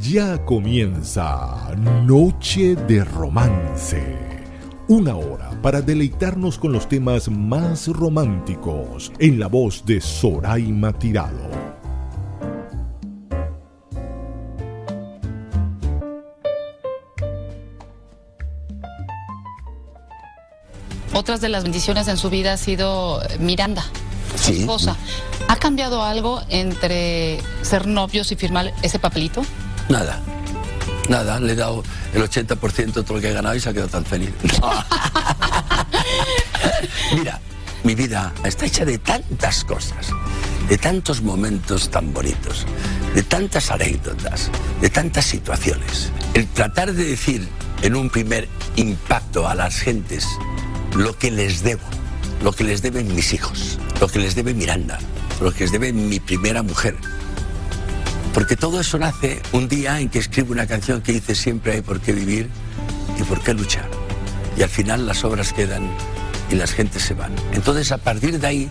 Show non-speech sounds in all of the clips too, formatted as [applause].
Ya comienza Noche de Romance. Una hora para deleitarnos con los temas más románticos en la voz de Soraima Tirado. Otras de las bendiciones en su vida ha sido Miranda, su Sí. esposa. ¿Ha cambiado algo entre ser novios y firmar ese papelito? Nada. Nada, le he dado el 80% de todo lo que he ganado y se ha quedado tan feliz. [laughs] Mira, mi vida está hecha de tantas cosas, de tantos momentos tan bonitos, de tantas anécdotas, de tantas situaciones. El tratar de decir en un primer impacto a las gentes lo que les debo, lo que les deben mis hijos, lo que les debe Miranda, lo que les debe mi primera mujer, porque todo eso nace un día en que escribo una canción que dice siempre hay por qué vivir y por qué luchar. Y al final las obras quedan y las gentes se van. Entonces a partir de ahí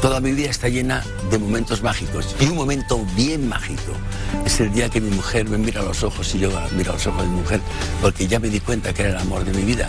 toda mi vida está llena de momentos mágicos. Y un momento bien mágico es el día que mi mujer me mira a los ojos y yo miro a los ojos de mi mujer porque ya me di cuenta que era el amor de mi vida.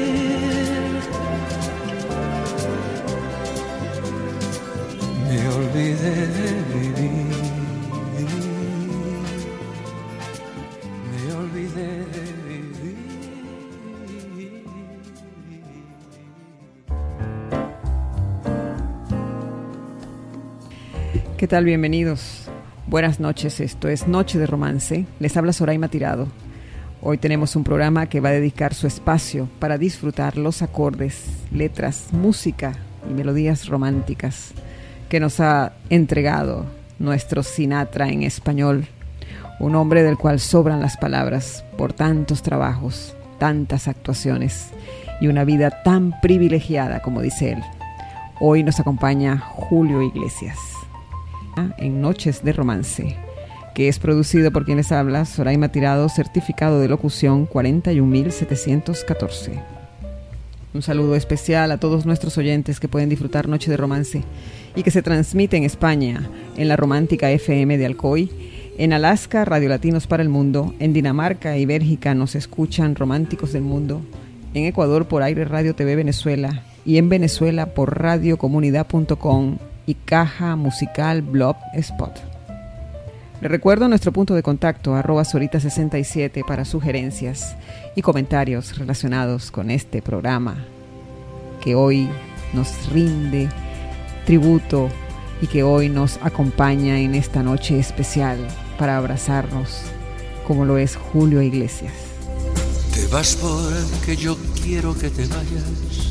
Tal? Bienvenidos. Buenas noches, esto es Noche de Romance. Les habla Soraima Tirado. Hoy tenemos un programa que va a dedicar su espacio para disfrutar los acordes, letras, música y melodías románticas que nos ha entregado nuestro Sinatra en español, un hombre del cual sobran las palabras por tantos trabajos, tantas actuaciones y una vida tan privilegiada como dice él. Hoy nos acompaña Julio Iglesias en Noches de Romance, que es producido por quienes habla Soraima Tirado, certificado de locución 41714. Un saludo especial a todos nuestros oyentes que pueden disfrutar Noche de Romance y que se transmite en España, en la romántica FM de Alcoy, en Alaska, Radio Latinos para el Mundo, en Dinamarca y Bélgica nos escuchan Románticos del Mundo, en Ecuador por Aire Radio TV Venezuela y en Venezuela por radiocomunidad.com y Caja Musical Blob Spot. Le recuerdo nuestro punto de contacto arroba Sorita67 para sugerencias y comentarios relacionados con este programa que hoy nos rinde tributo y que hoy nos acompaña en esta noche especial para abrazarnos como lo es Julio Iglesias. Te vas yo quiero que te vayas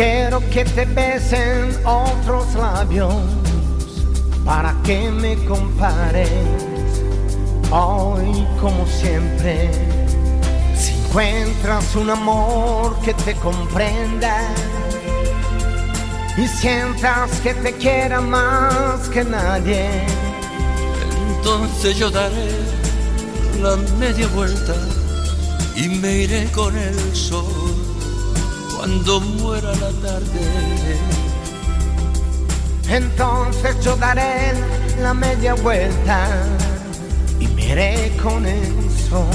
Quiero que te besen otros labios para que me compares hoy como siempre. Si encuentras un amor que te comprenda y sientas que te quiera más que nadie, entonces yo daré la media vuelta y me iré con el sol cuando muera la tarde. Entonces yo daré la media vuelta y miré con eso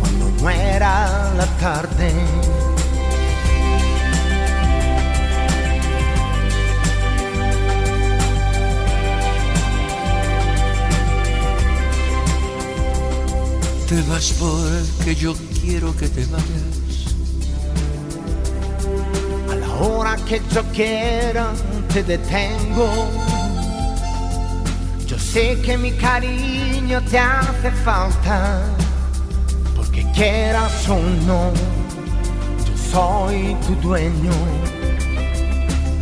cuando muera la tarde. Te vas porque yo quiero que te vayas Que yo quiera te detengo. Yo sé que mi cariño te hace falta, porque quieras o no, yo soy tu dueño.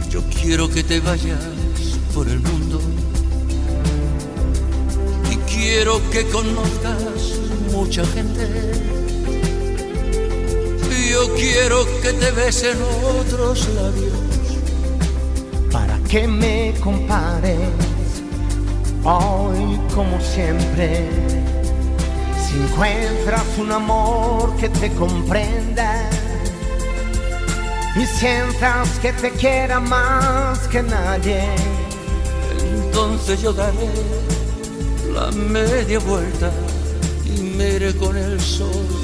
Yo quiero que te vayas por el mundo y quiero que conozcas mucha gente yo quiero que te besen otros labios para que me compares hoy como siempre. Si encuentras un amor que te comprenda y sientas que te quiera más que nadie, entonces yo daré la media vuelta y me iré con el sol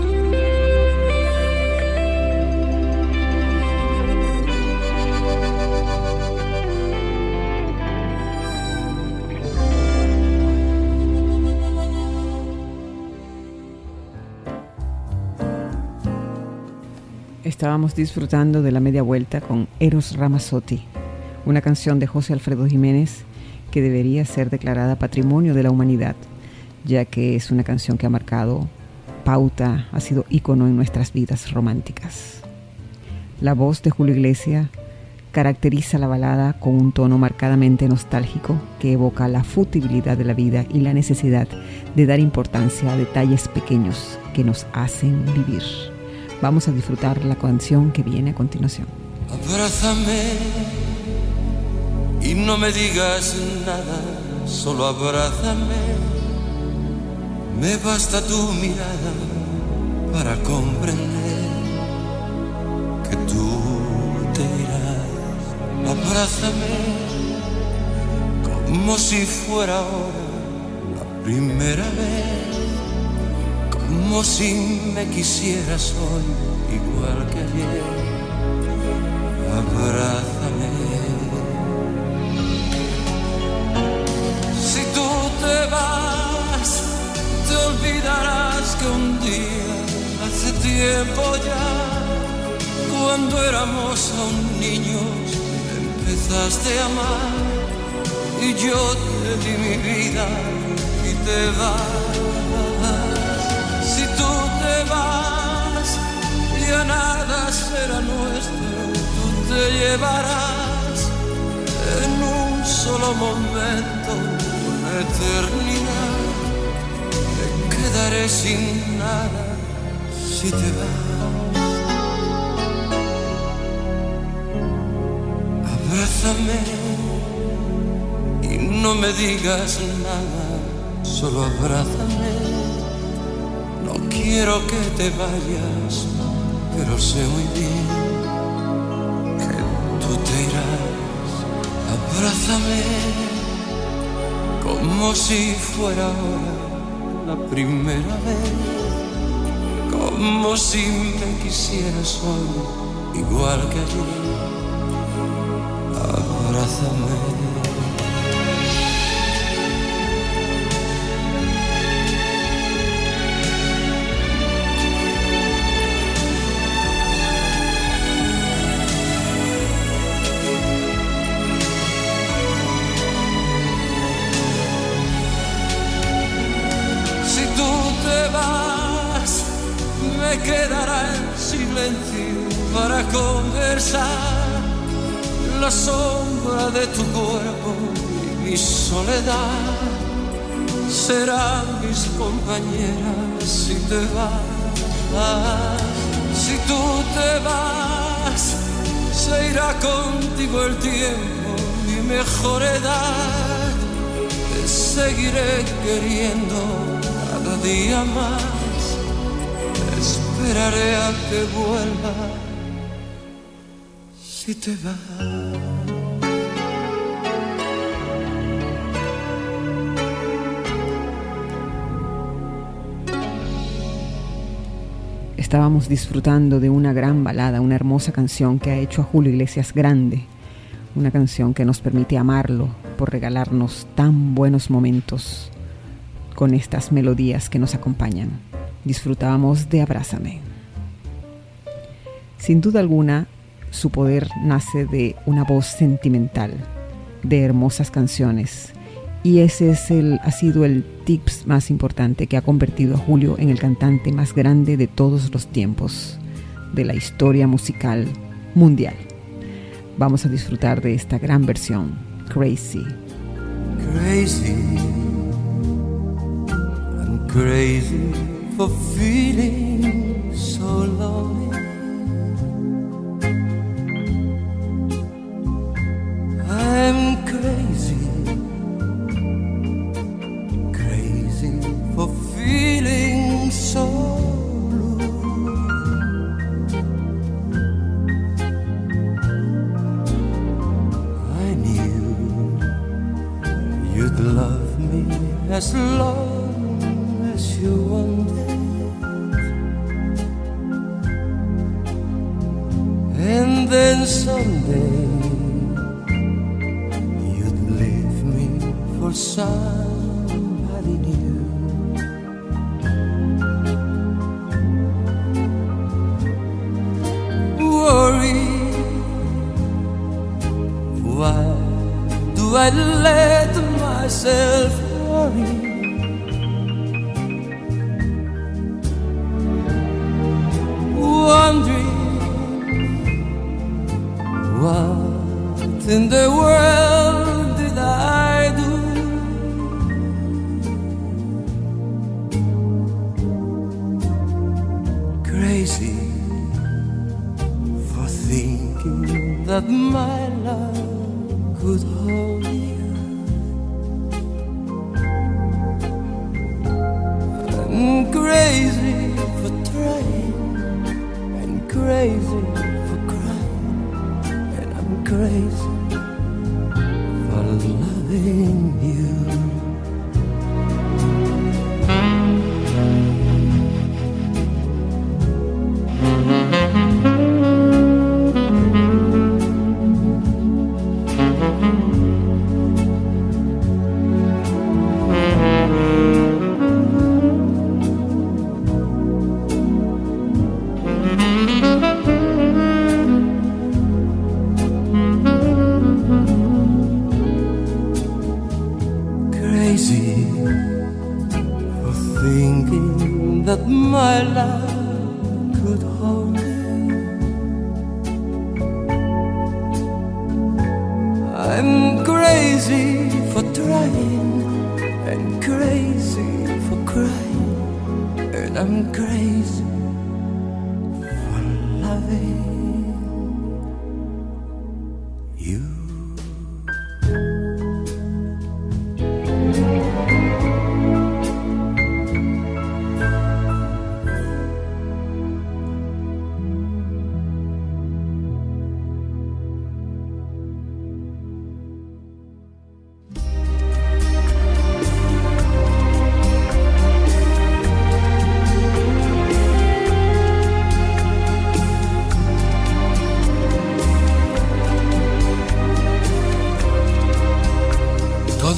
Estábamos disfrutando de la media vuelta con Eros Ramazzotti, una canción de José Alfredo Jiménez que debería ser declarada Patrimonio de la Humanidad, ya que es una canción que ha marcado pauta, ha sido ícono en nuestras vidas románticas. La voz de Julio Iglesias caracteriza la balada con un tono marcadamente nostálgico que evoca la futilidad de la vida y la necesidad de dar importancia a detalles pequeños que nos hacen vivir. Vamos a disfrutar la canción que viene a continuación. Abrázame y no me digas nada, solo abrázame. Me basta tu mirada para comprender que tú te irás. Abrázame como si fuera ahora la primera vez como si me quisieras hoy igual que ayer. Abrázame. Si tú te vas, te olvidarás que un día, hace tiempo ya, cuando éramos aún niños, empezaste a amar y yo te di mi vida y te vas ya nada será nuestro, tú te llevarás en un solo momento una eternidad. Me quedaré sin nada si te vas. Abrázame y no me digas nada, solo abrázame quiero que te vayas, pero sé muy bien que tú te irás. Abrázame como si fuera ahora la primera vez, como si me quisieras hoy, igual que ayer. Abrázame. Soledad serán mis compañeras si te vas. Si tú te vas, se irá contigo el tiempo, mi mejor edad. Te seguiré queriendo cada día más esperaré a que vuelva si te vas. Estábamos disfrutando de una gran balada, una hermosa canción que ha hecho a Julio Iglesias grande, una canción que nos permite amarlo por regalarnos tan buenos momentos con estas melodías que nos acompañan disfrutábamos de Abrázame. Sin duda alguna, su poder nace de una voz sentimental, de hermosas canciones, y ese es el, ha sido el tips más importante que ha convertido a Julio en el cantante más grande de todos los tiempos de la historia musical mundial. Vamos a disfrutar de esta gran versión, Crazy. Crazy, I'm crazy. for feeling so lonely. I'm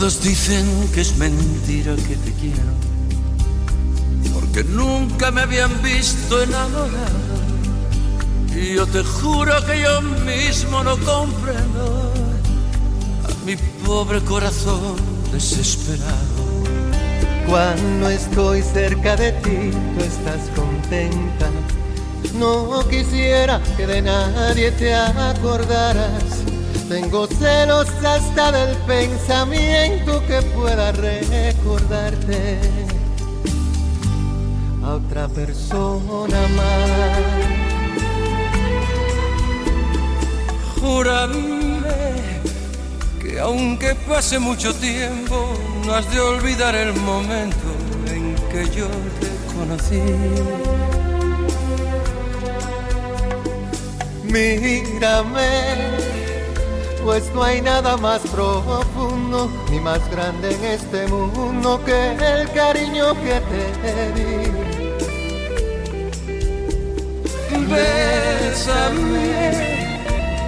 Todos dicen que es mentira que te quiero, porque nunca me habían visto enamorado. Y yo te juro que yo mismo no comprendo a mi pobre corazón desesperado. Cuando estoy cerca de ti, tú estás contenta. No quisiera que de nadie te acordaras. Tengo celos hasta del pensamiento que pueda recordarte a otra persona más. Júrame que aunque pase mucho tiempo, no has de olvidar el momento en que yo te conocí. Mírame, pues no hay nada más profundo ni más grande en este mundo que el cariño que te di. Bésame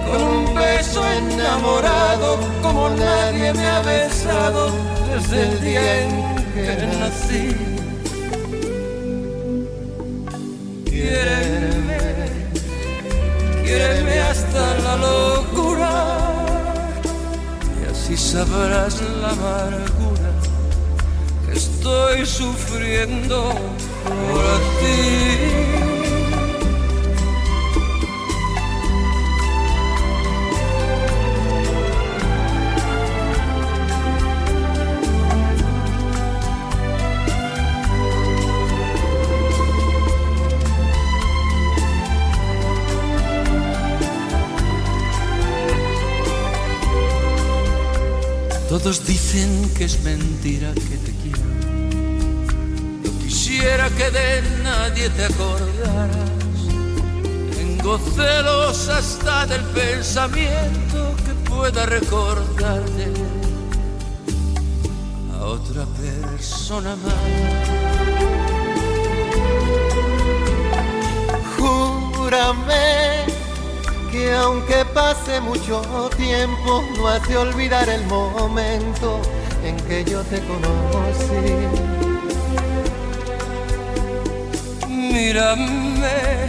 con un beso enamorado como nadie me ha besado desde el día en que nací. Quiéreme, quiéreme hasta la locura y sabrás la amargura que estoy sufriendo por ti. Todos dicen que es mentira que te quiero. No quisiera que de nadie te acordaras. Tengo celos hasta del pensamiento que pueda recordarte otra persona más. Júrame que aunque pase mucho tiempo, no hace olvidar el momento en que yo te conocí. Mírame,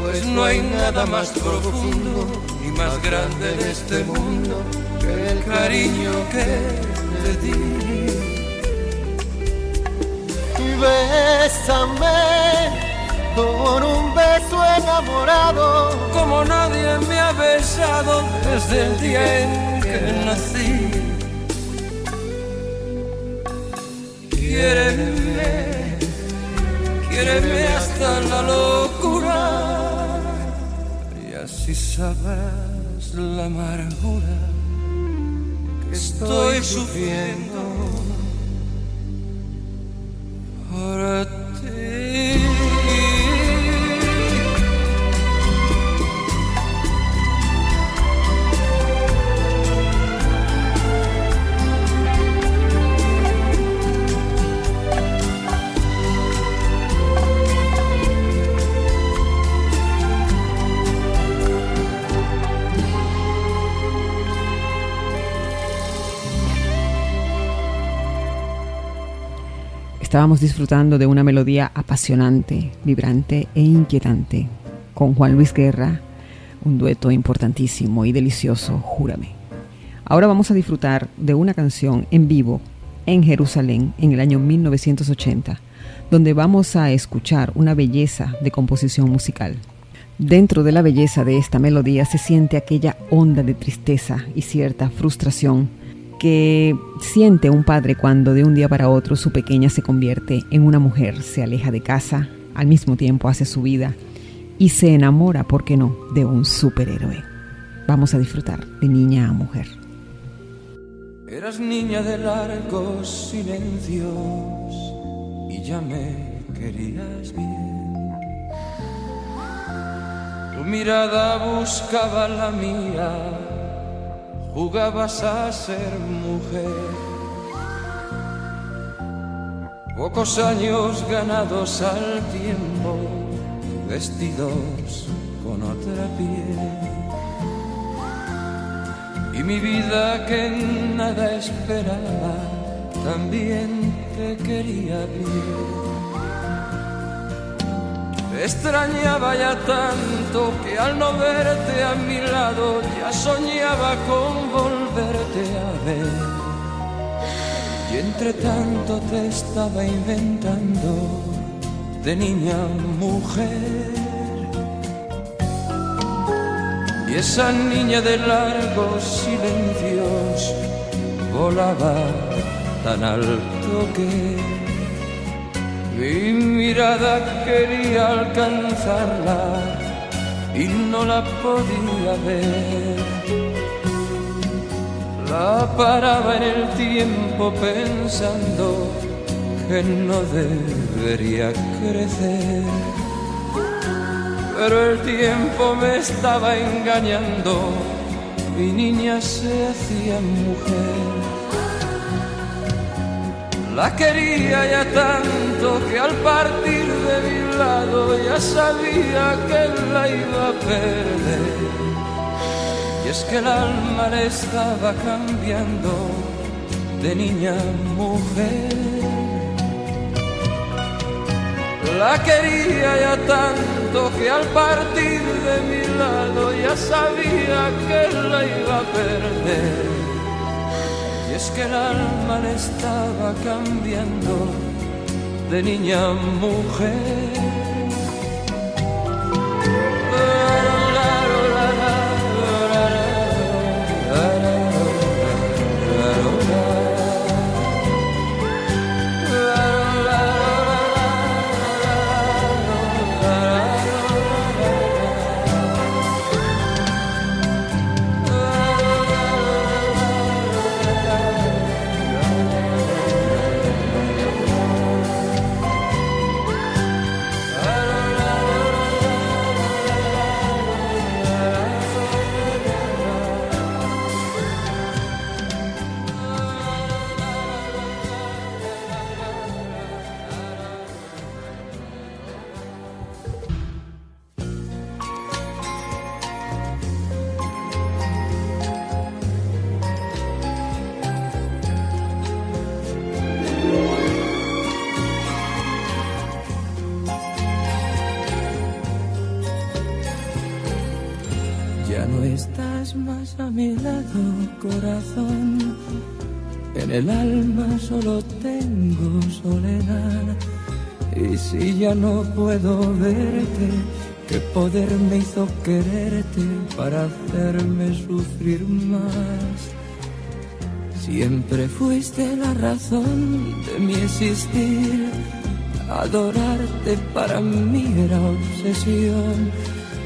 pues no hay nada más profundo ni más grande en este mundo que el cariño que te di. Bésame con un beso enamorado, como nadie me ha besado desde el día en que nací. Quiéreme, quiéreme hasta la locura. Y así sabrás la amargura que estoy sufriendo Estábamos disfrutando de una melodía apasionante, vibrante e inquietante con Juan Luis Guerra, un dueto importantísimo y delicioso, júrame. Ahora vamos a disfrutar de una canción en vivo en Jerusalén en el año 1980, donde vamos a escuchar una belleza de composición musical. Dentro de la belleza de esta melodía se siente aquella onda de tristeza y cierta frustración que siente un padre cuando de un día para otro su pequeña se convierte en una mujer, se aleja de casa, al mismo tiempo hace su vida y se enamora, ¿por qué no?, de un superhéroe. Vamos a disfrutar de niña a mujer. Eras niña de largos silencios y ya me querías bien. Tu mirada buscaba la mía, jugabas a ser mujer. Pocos años ganados al tiempo, vestidos con otra piel y mi vida que nada esperaba también te quería bien. Te extrañaba ya tanto que al no verte a mi lado ya soñaba con volverte a ver. Y entre tanto te estaba inventando de niña mujer. Y esa niña de largos silencios volaba tan alto que mi mirada quería alcanzarla y no la podía ver. La paraba en el tiempo pensando que no debería crecer pero el tiempo me estaba engañando, mi niña se hacía mujer. La quería ya tanto que al partir de mi lado ya sabía que la iba a perder. Y es que el alma le estaba cambiando de niña a mujer. La quería ya tanto que al partir de mi lado ya sabía que la iba a perder. Es que el alma le estaba cambiando de niña a mujer. Solo tengo soledad. Y si ya no puedo verte, ¿qué poder me hizo quererte para hacerme sufrir más? Siempre fuiste la razón de mi existir. Adorarte para mí era obsesión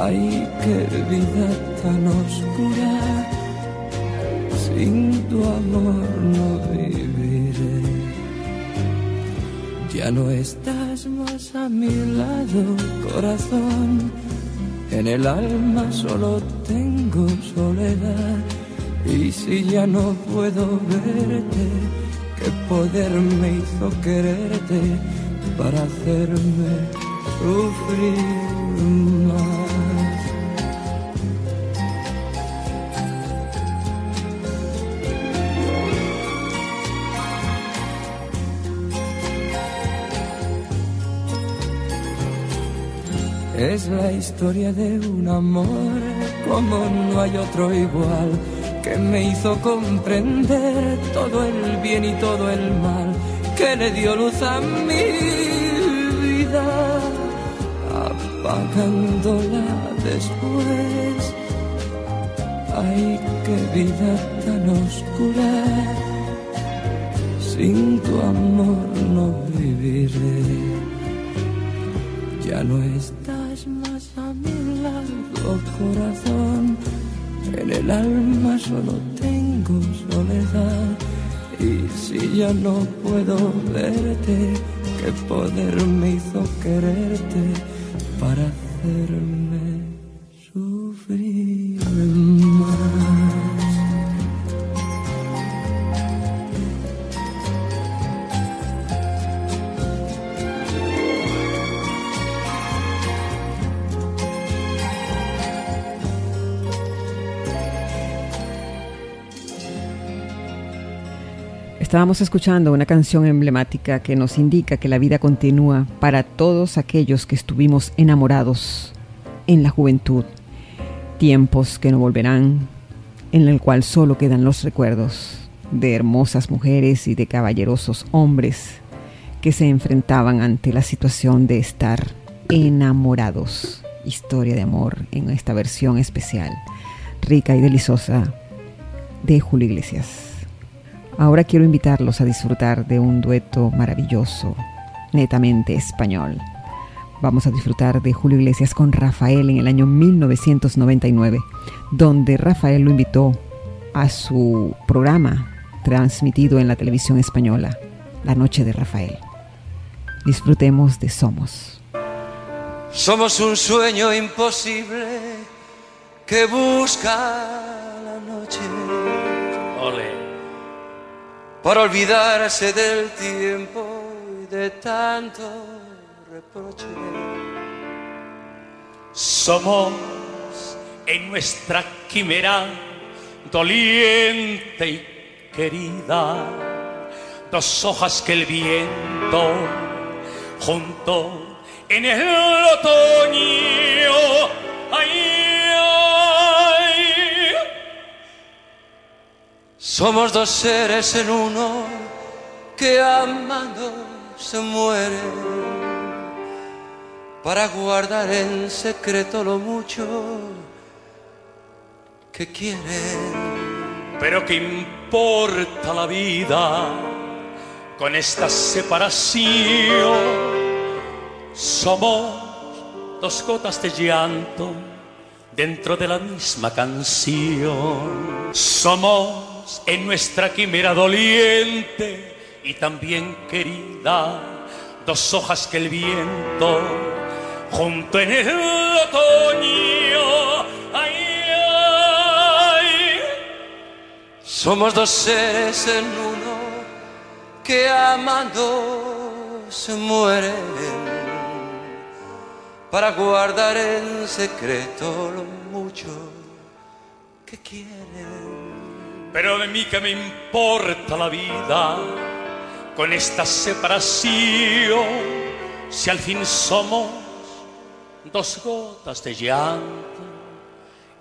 Ay, qué vida tan oscura, sin tu amor no viviré. Ya no estás más a mi lado, corazón. En el alma solo tengo soledad. Y si ya no puedo verte, qué poder me hizo quererte para hacerme sufrir Es la historia de un amor como no hay otro igual, que me hizo comprender todo el bien y todo el mal, que le dio luz a mi vida, apagándola después. Ay, qué vida tan oscura, sin tu amor no viviré. Ya no está en el alma solo tengo soledad. Y si ya no puedo verte, qué poder me hizo quererte para hacerme Estábamos escuchando una canción emblemática que nos indica que la vida continúa para todos aquellos que estuvimos enamorados en la juventud, tiempos que no volverán, en el cual solo quedan los recuerdos de hermosas mujeres y de caballerosos hombres que se enfrentaban ante la situación de estar enamorados. Historia de amor en esta versión especial, rica y deliciosa de Julio Iglesias. Ahora quiero invitarlos a disfrutar de un dueto maravilloso, netamente español. Vamos a disfrutar de Julio Iglesias con Rafael en el año 1999, donde Rafael lo invitó a su programa transmitido en la televisión española, La Noche de Rafael. Disfrutemos de Somos. Somos un sueño imposible que busca la noche para olvidarse del tiempo y de tanto reproche. Somos en nuestra quimera doliente y querida, dos hojas que el viento junto en el otoño. Somos dos seres en uno que amando se mueren para guardar en secreto lo mucho que quieren. Pero ¿qué importa la vida con esta separación? Somos dos gotas de llanto dentro de la misma canción. Somos en nuestra quimera doliente y también querida, dos hojas que el viento junto en el otoño, Somos dos seres en uno que amando se mueren para guardar en secreto lo mucho que quieren. Pero de mí que me importa la vida con esta separación, si al fin somos dos gotas de llanto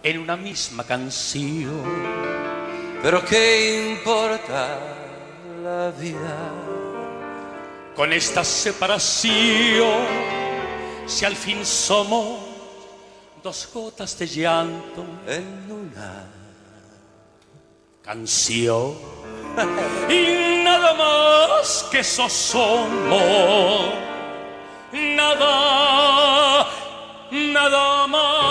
en una misma canción. Pero qué importa la vida con esta separación, si al fin somos dos gotas de llanto en una canción. [laughs] y nada más que eso somos, nada, nada más.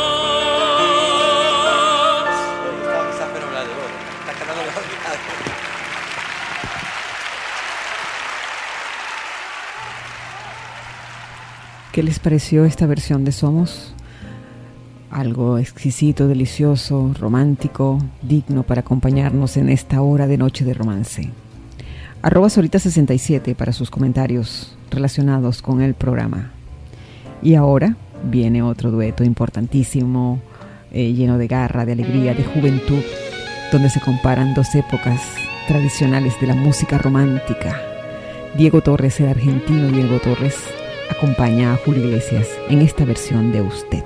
¿Qué les pareció esta versión de Somos? Algo exquisito, delicioso, romántico, digno para acompañarnos en esta hora de noche de romance. Arroba Solita67 para sus comentarios relacionados con el programa. Y ahora viene otro dueto importantísimo, eh, lleno de garra, de alegría, de juventud, donde se comparan dos épocas tradicionales de la música romántica. Diego Torres, el argentino Diego Torres, acompaña a Julio Iglesias en esta versión de Usted.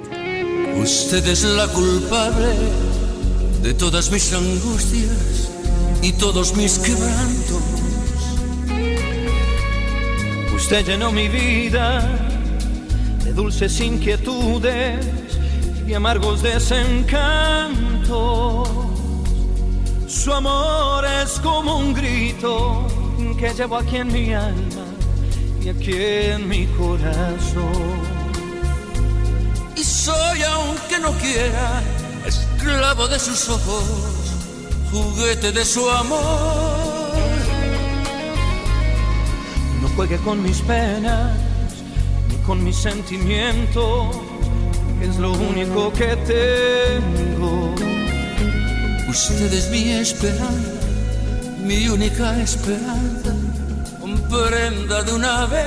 Usted es la culpable de todas mis angustias y todos mis quebrantos. Usted llenó mi vida de dulces inquietudes y amargos desencantos. Su amor es como un grito que llevo aquí en mi alma y aquí en mi corazón. Soy, aunque no quiera, esclavo de sus ojos, juguete de su amor. No juegue con mis penas, ni con mis sentimientos, es lo único que tengo. Usted es mi esperanza, mi única esperanza prenda de una vez.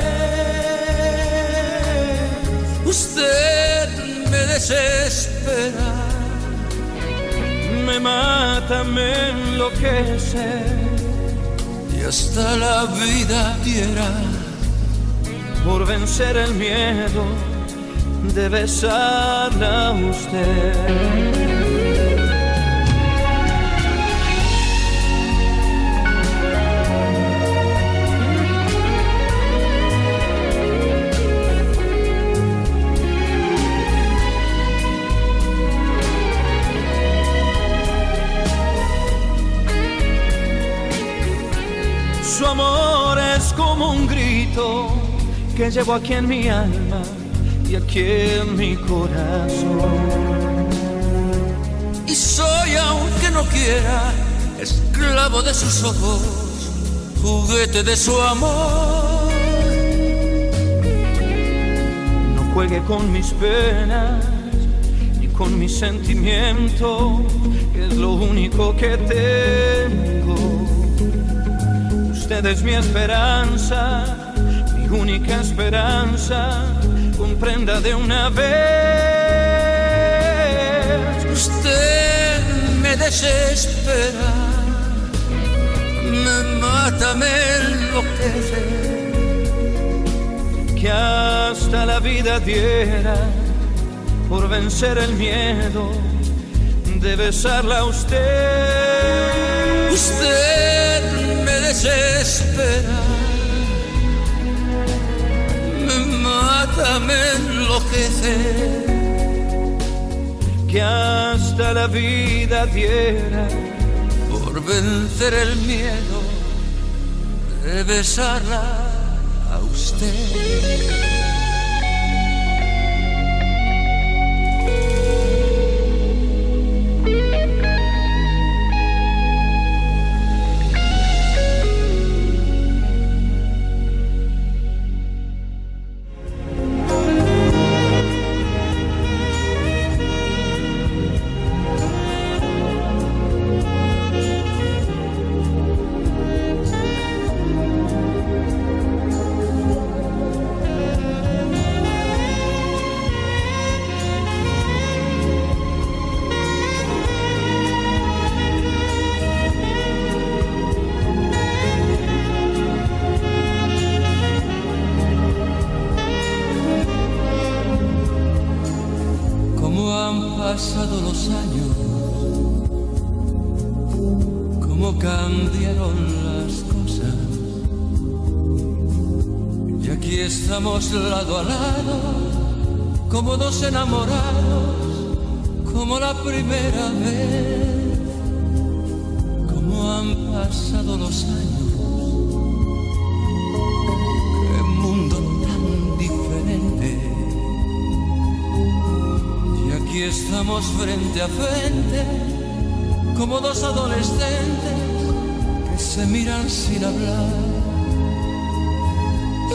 Usted desespera, me mata, me enloquece y hasta la vida diera por vencer el miedo de besarla a usted. Que llevo aquí en mi alma y aquí en mi corazón. Y soy, aunque no quiera, esclavo de sus ojos, juguete de su amor. No juegue con mis penas ni con mis sentimientos, que es lo único que tengo Usted es mi esperanza, única esperanza. Comprenda de una vez. Usted me desespera, me mata, me enloquece. Que hasta la vida diera por vencer el miedo de besarla a usted. Usted desespera, mata, me enloquece, que hasta la vida diera por vencer el miedo de besarla a usted. Lado a lado, como dos enamorados, como la primera vez, como han pasado los años. Y estamos frente a frente, como dos adolescentes que se miran sin hablar.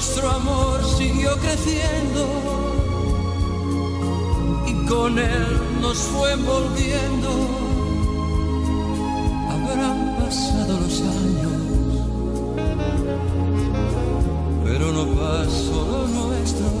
nuestro amor siguió creciendo y con él nos fue envolviendo. Habrán pasado los años, pero no pasó lo nuestro.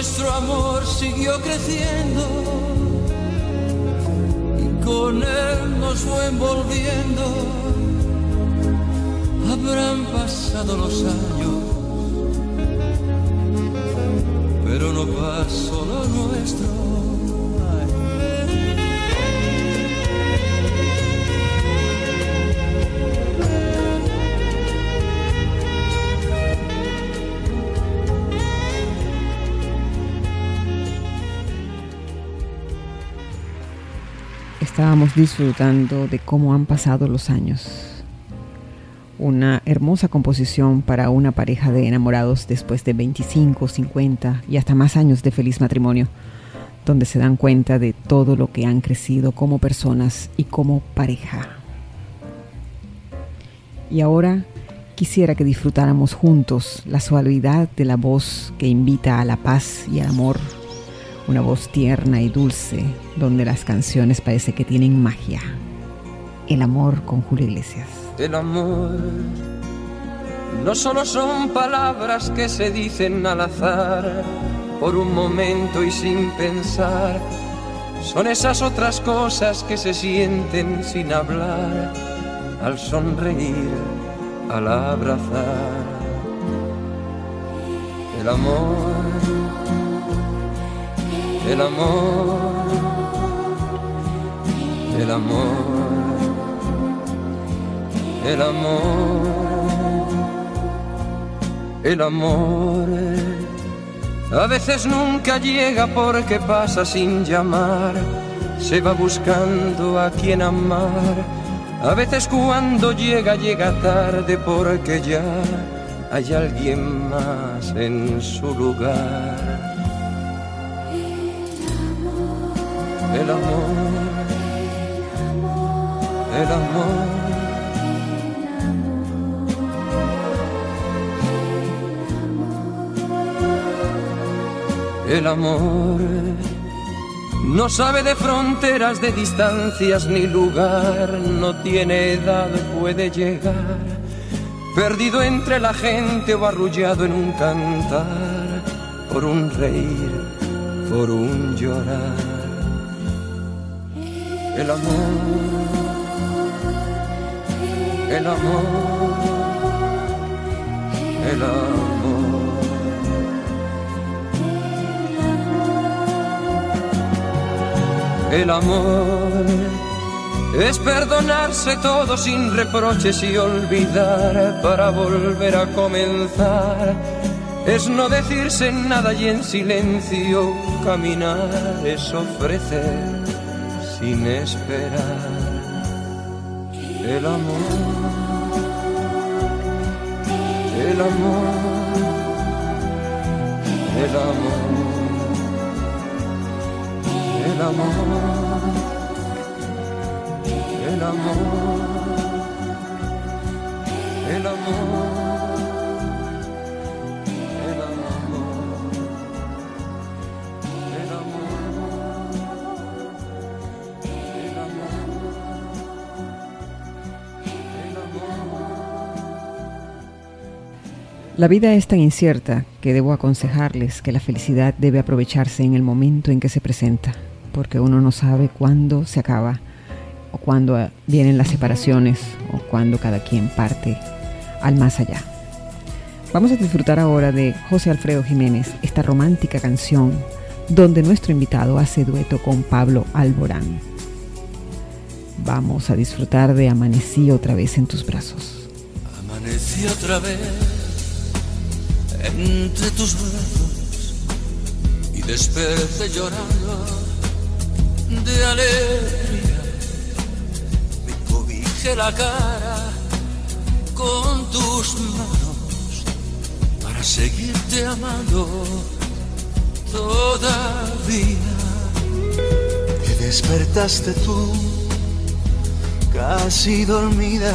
nuestro amor siguió creciendo y con él nos fue envolviendo. Habrán pasado los años, pero no pasó lo nuestro. Estábamos disfrutando de cómo han pasado los años. Una hermosa composición para una pareja de enamorados después de 25, 50 y hasta más años de feliz matrimonio, donde se dan cuenta de todo lo que han crecido como personas y como pareja. Y ahora quisiera que disfrutáramos juntos la suavidad de la voz que invita a la paz y al amor una voz tierna y dulce, donde las canciones parece que tienen magia. El amor con Julio Iglesias. El amor no solo son palabras que se dicen al azar, por un momento y sin pensar, son esas otras cosas que se sienten sin hablar, al sonreír, al abrazar. El amor el amor, el amor, el amor, el amor. A veces nunca llega porque pasa sin llamar, se va buscando a quien amar. A veces cuando llega llega tarde porque ya hay alguien más en su lugar. El amor, el amor. El amor no sabe de fronteras, de distancias ni lugar, no tiene edad, puede llegar, perdido entre la gente o arrullado en un cantar, por un reír, por un llorar el amor, el amor, el amor. El amor es perdonarse todo sin reproches y olvidar para volver a comenzar. Es no decirse nada y en silencio caminar, es ofrecer sin esperar. El amor, el amor, el amor, el amor, el amor, el amor. La vida es tan incierta que debo aconsejarles que la felicidad debe aprovecharse en el momento en que se presenta, porque uno no sabe cuándo se acaba, o cuándo vienen las separaciones, o cuándo cada quien parte al más allá. Vamos a disfrutar ahora de José Alfredo Jiménez, esta romántica canción donde nuestro invitado hace dueto con Pablo Alborán. Vamos a disfrutar de Amanecí otra vez en tus brazos. Amanecí otra vez entre tus brazos y desperté llorando de alegría. Me cobijé la cara con tus manos para seguirte amando todavía. Y despertaste tú, casi dormida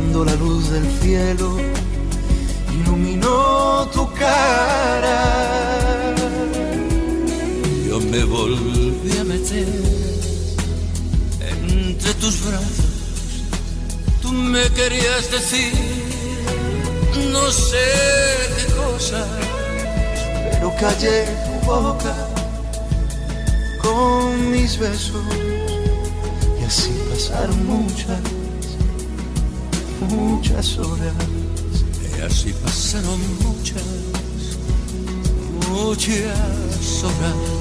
cuando la luz del cielo iluminó tu cara. Yo me volví a meter entre tus brazos. Tú me querías decir, no sé qué cosa, pero callé tu boca con mis besos y así pasaron muchas muchas horas. Y así pasaron muchas, muchas horas.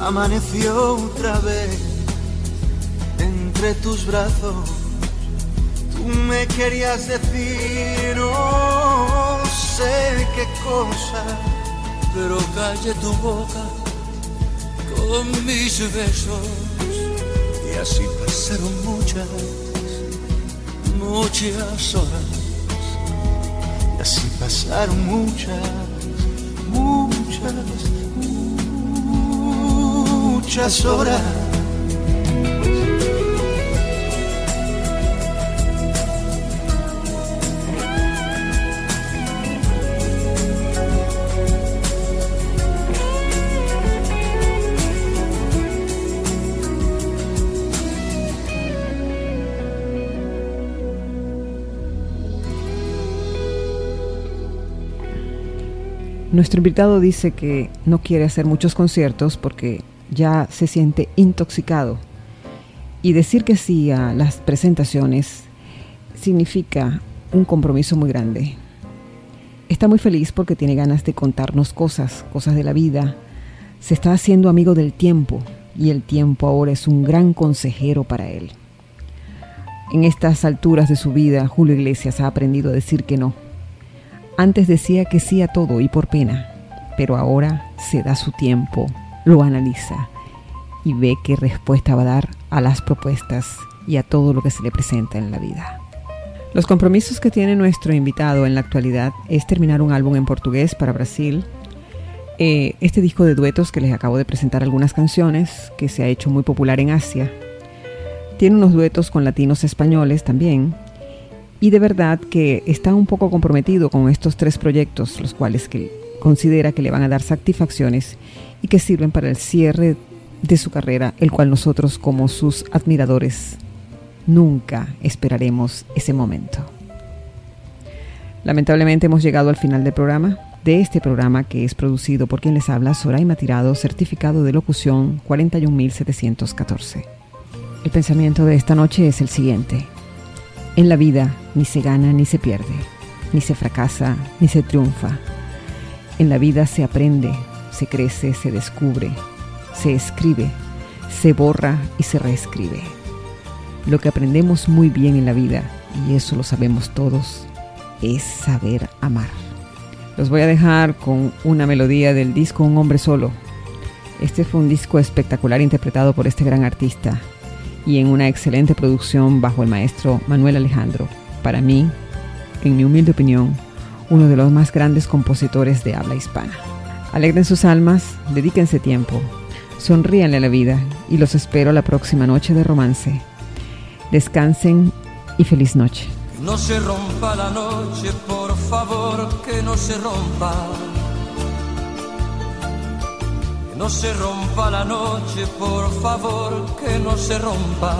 Amaneció otra vez entre tus brazos. Tú me querías decir no sé qué cosa, pero calle tu boca con mis besos. Y así pasaron muchas, muchas horas. Y así pasaron muchas, muchas, muchas horas. Nuestro invitado dice que no quiere hacer muchos conciertos porque ya se siente intoxicado. Y decir que sí a las presentaciones significa un compromiso muy grande. Está muy feliz porque tiene ganas de contarnos cosas, cosas de la vida. Se está haciendo amigo del tiempo y el tiempo ahora es un gran consejero para él. En estas alturas de su vida, Julio Iglesias ha aprendido a decir que no antes decía que sí a todo y por pena, pero ahora se da su tiempo, lo analiza y ve qué respuesta va a dar a las propuestas y a todo lo que se le presenta en la vida. Los compromisos que tiene nuestro invitado en la actualidad es terminar un álbum en portugués para Brasil, Eh, este disco de duetos que les acabo de presentar algunas canciones, que se ha hecho muy popular en Asia, tiene unos duetos con latinos españoles también, y de verdad que está un poco comprometido con estos tres proyectos, los cuales que considera que le van a dar satisfacciones y que sirven para el cierre de su carrera, el cual nosotros como sus admiradores nunca esperaremos ese momento. Lamentablemente hemos llegado al final del programa, de este programa que es producido por quien les habla, Soraima Tirado, certificado de locución 41714. El pensamiento de esta noche es el siguiente. En la vida ni se gana ni se pierde, ni se fracasa ni se triunfa. En la vida se aprende, se crece, se descubre, se escribe, se borra y se reescribe. Lo que aprendemos muy bien en la vida, y eso lo sabemos todos, es saber amar. Los voy a dejar con una melodía del disco Un hombre solo. Este fue un disco espectacular interpretado por este gran artista, y en una excelente producción bajo el maestro Manuel Alejandro. Para mí, en mi humilde opinión, uno de los más grandes compositores de habla hispana. Alegren sus almas, dedíquense tiempo, sonríanle a la vida y los espero la próxima noche de romance. Descansen y feliz noche. No se rompa la noche, por favor, que no se rompa no se rompa la noche, por favor, que no se rompa.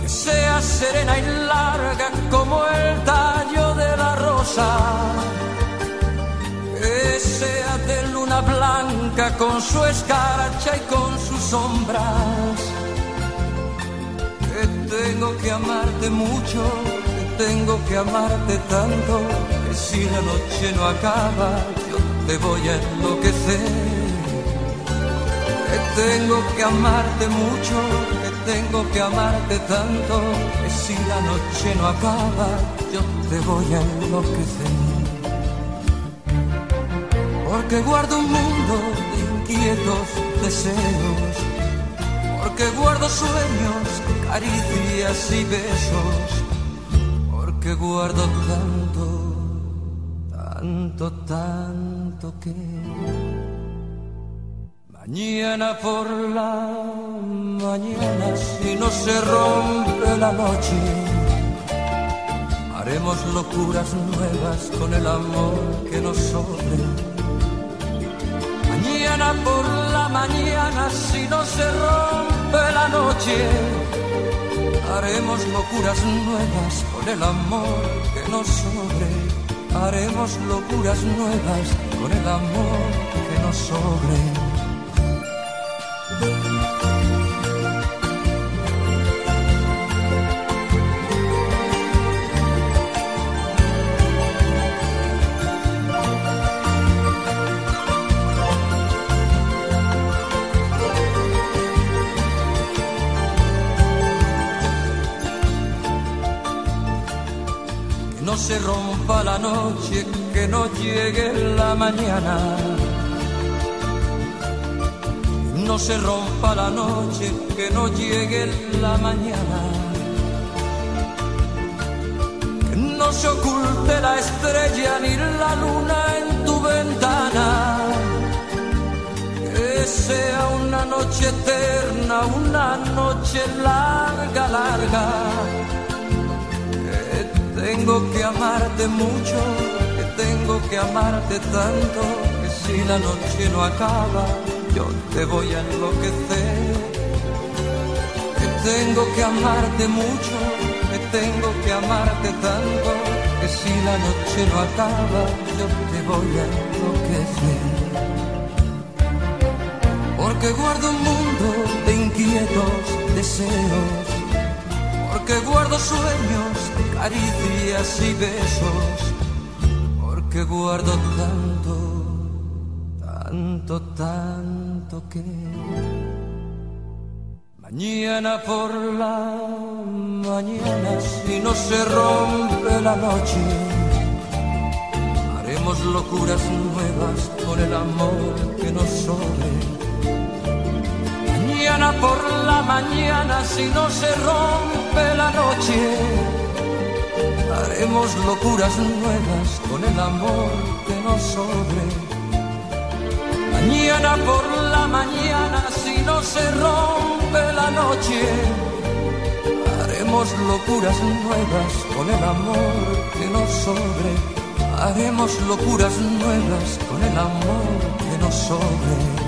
Que sea serena y larga como el tallo de la rosa. Que sea de luna blanca con su escarcha y con sus sombras. Que tengo que amarte mucho, que tengo que amarte tanto, que si la noche no acaba, te voy a enloquecer. Que tengo que amarte mucho, que tengo que amarte tanto, que si la noche no acaba, yo te voy a enloquecer. Porque guardo un mundo de inquietos deseos, porque guardo sueños, caricias y besos, porque guardo tanto, tanto, tanto que mañana por la mañana si no se rompe la noche haremos locuras nuevas con el amor que nos sobre. Mañana por la mañana si no se rompe la noche haremos locuras nuevas con el amor que nos sobre haremos locuras nuevas con el amor que nos sobre. Se rompa la noche, que no llegue la mañana. No se rompa la noche, que no llegue la mañana. No se oculte la estrella ni la luna en tu ventana. Que sea una noche eterna, una noche larga, larga tengo que amarte mucho, que tengo que amarte tanto, que si la noche no acaba, yo te voy a enloquecer. Que tengo que amarte mucho, que tengo que amarte tanto, que si la noche no acaba, yo te voy a enloquecer. Porque guardo un mundo de inquietos deseos, porque guardo sueños caricias y besos, porque guardo tanto, tanto, tanto que mañana por la mañana, si no se rompe la noche, haremos locuras nuevas con el amor que nos sobre. Mañana por la mañana, si no se rompe la noche, Haremos locuras nuevas con el amor que nos sobre. Mañana por la mañana, si no se rompe la noche, haremos locuras nuevas con el amor que nos sobre. Haremos locuras nuevas con el amor que nos sobre.